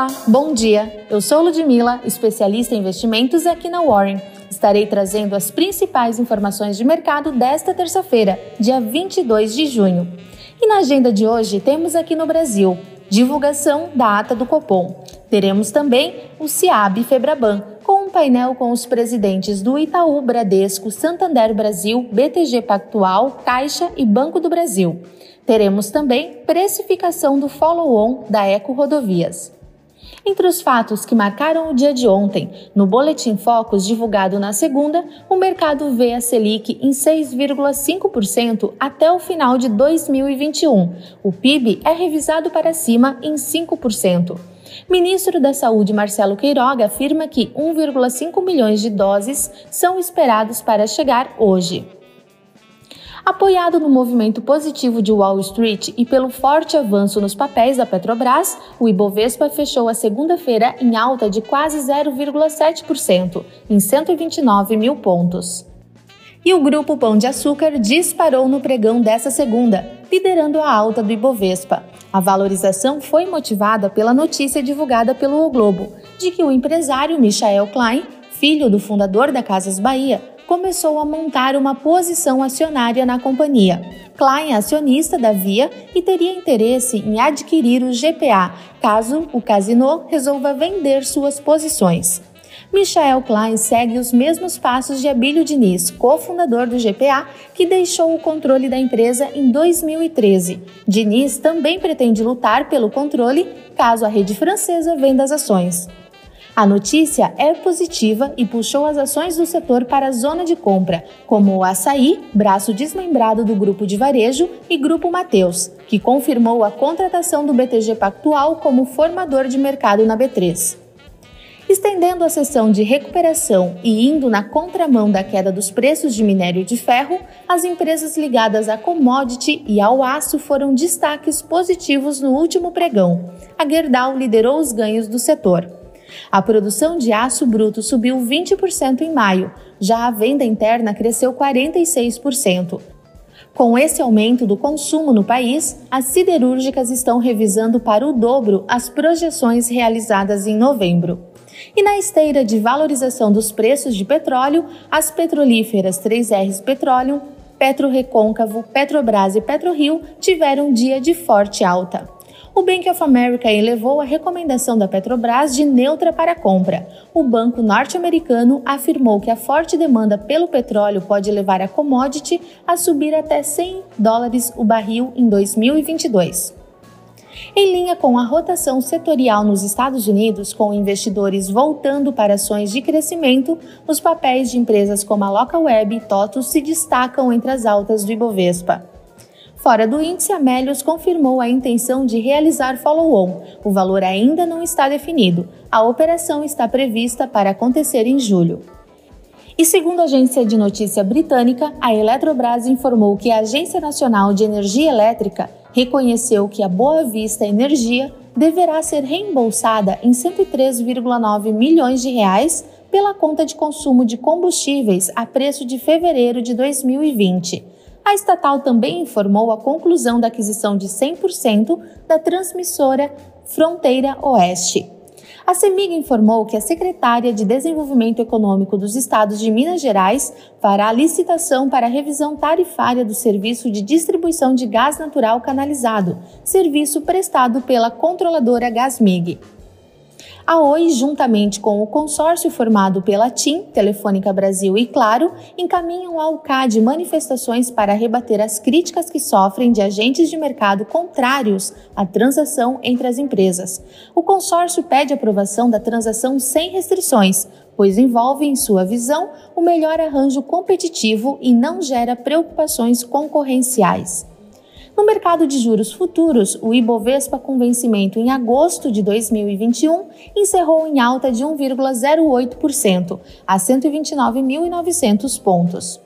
Olá, bom dia. Eu sou Ludmila, especialista em investimentos aqui na Warren. Estarei trazendo as principais informações de mercado desta terça-feira, dia 22 de junho. E na agenda de hoje temos aqui no Brasil divulgação da ata do Copom. Teremos também o CIAB Febraban, com um painel com os presidentes do Itaú, Bradesco, Santander Brasil, BTG Pactual, Caixa e Banco do Brasil. Teremos também precificação do follow-on da Eco Rodovias. Entre os fatos que marcaram o dia de ontem, no Boletim Focus divulgado na segunda, o mercado vê a Selic em 6,5% até o final de 2021. O PIB é revisado para cima em 5%. Ministro da Saúde Marcelo Queiroga afirma que 1,5 milhões de doses são esperados para chegar hoje. Apoiado no movimento positivo de Wall Street e pelo forte avanço nos papéis da Petrobras, o Ibovespa fechou a segunda-feira em alta de quase 0,7%, em 129 mil pontos. E o grupo Pão de Açúcar disparou no pregão dessa segunda, liderando a alta do Ibovespa. A valorização foi motivada pela notícia divulgada pelo o Globo de que o empresário Michael Klein, filho do fundador da Casas Bahia, começou a montar uma posição acionária na companhia. Klein é acionista da Via e teria interesse em adquirir o GPA, caso o Casino resolva vender suas posições. Michael Klein segue os mesmos passos de Abílio Diniz, cofundador do GPA, que deixou o controle da empresa em 2013. Diniz também pretende lutar pelo controle caso a rede francesa venda as ações. A notícia é positiva e puxou as ações do setor para a zona de compra, como o Açaí, braço desmembrado do Grupo de Varejo, e Grupo Mateus, que confirmou a contratação do BTG Pactual como formador de mercado na B3. Estendendo a sessão de recuperação e indo na contramão da queda dos preços de minério de ferro, as empresas ligadas à commodity e ao aço foram destaques positivos no último pregão. A Gerdau liderou os ganhos do setor. A produção de aço bruto subiu 20% em maio, já a venda interna cresceu 46%. Com esse aumento do consumo no país, as siderúrgicas estão revisando para o dobro as projeções realizadas em novembro. E na esteira de valorização dos preços de petróleo, as petrolíferas 3Rs Petroleum, Petro Recôncavo, Petrobras e PetroRio tiveram um dia de forte alta o Bank of America elevou a recomendação da Petrobras de neutra para compra. O banco norte-americano afirmou que a forte demanda pelo petróleo pode levar a commodity a subir até 100 dólares o barril em 2022. Em linha com a rotação setorial nos Estados Unidos, com investidores voltando para ações de crescimento, os papéis de empresas como a Localweb e TOTUS se destacam entre as altas do Ibovespa. Fora do índice, a Melius confirmou a intenção de realizar follow-on. O valor ainda não está definido. A operação está prevista para acontecer em julho. E segundo a agência de notícia britânica, a Eletrobras informou que a Agência Nacional de Energia Elétrica reconheceu que a Boa Vista Energia deverá ser reembolsada em 103,9 milhões de reais pela conta de consumo de combustíveis a preço de fevereiro de 2020. A estatal também informou a conclusão da aquisição de 100% da transmissora Fronteira Oeste. A CEMIG informou que a secretária de Desenvolvimento Econômico dos Estados de Minas Gerais fará a licitação para a revisão tarifária do serviço de distribuição de gás natural canalizado, serviço prestado pela controladora Gasmig. A Oi, juntamente com o consórcio formado pela TIM, Telefônica Brasil e Claro, encaminham ao CAD manifestações para rebater as críticas que sofrem de agentes de mercado contrários à transação entre as empresas. O consórcio pede aprovação da transação sem restrições, pois envolve, em sua visão, o melhor arranjo competitivo e não gera preocupações concorrenciais. No mercado de juros futuros, o Ibovespa com vencimento em agosto de 2021 encerrou em alta de 1,08% a 129.900 pontos.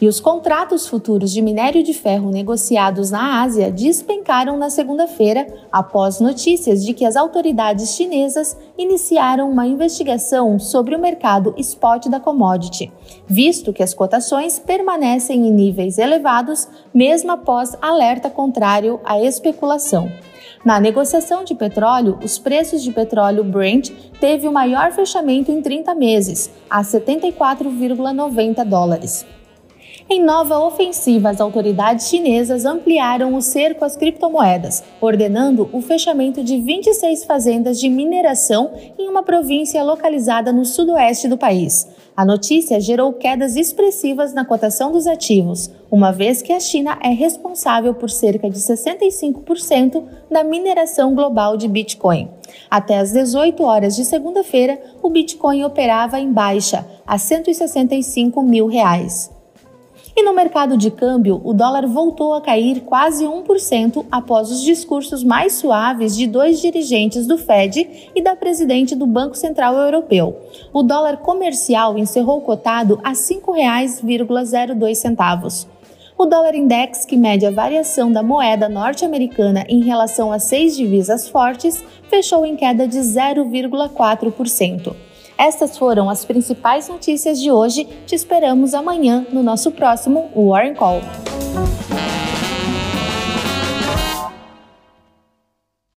E os contratos futuros de minério de ferro negociados na Ásia despencaram na segunda-feira, após notícias de que as autoridades chinesas iniciaram uma investigação sobre o mercado spot da commodity, visto que as cotações permanecem em níveis elevados mesmo após alerta contrário à especulação. Na negociação de petróleo, os preços de petróleo Brent teve o maior fechamento em 30 meses, a 74,90 dólares. Em nova ofensiva, as autoridades chinesas ampliaram o cerco às criptomoedas, ordenando o fechamento de 26 fazendas de mineração em uma província localizada no sudoeste do país. A notícia gerou quedas expressivas na cotação dos ativos, uma vez que a China é responsável por cerca de 65% da mineração global de Bitcoin. Até às 18 horas de segunda-feira, o Bitcoin operava em baixa, a 165 mil reais. E no mercado de câmbio, o dólar voltou a cair quase 1% após os discursos mais suaves de dois dirigentes do Fed e da presidente do Banco Central Europeu. O dólar comercial encerrou cotado a R$ 5,02. O dólar index, que mede a variação da moeda norte-americana em relação a seis divisas fortes, fechou em queda de 0,4%. Estas foram as principais notícias de hoje. Te esperamos amanhã no nosso próximo Warren Call.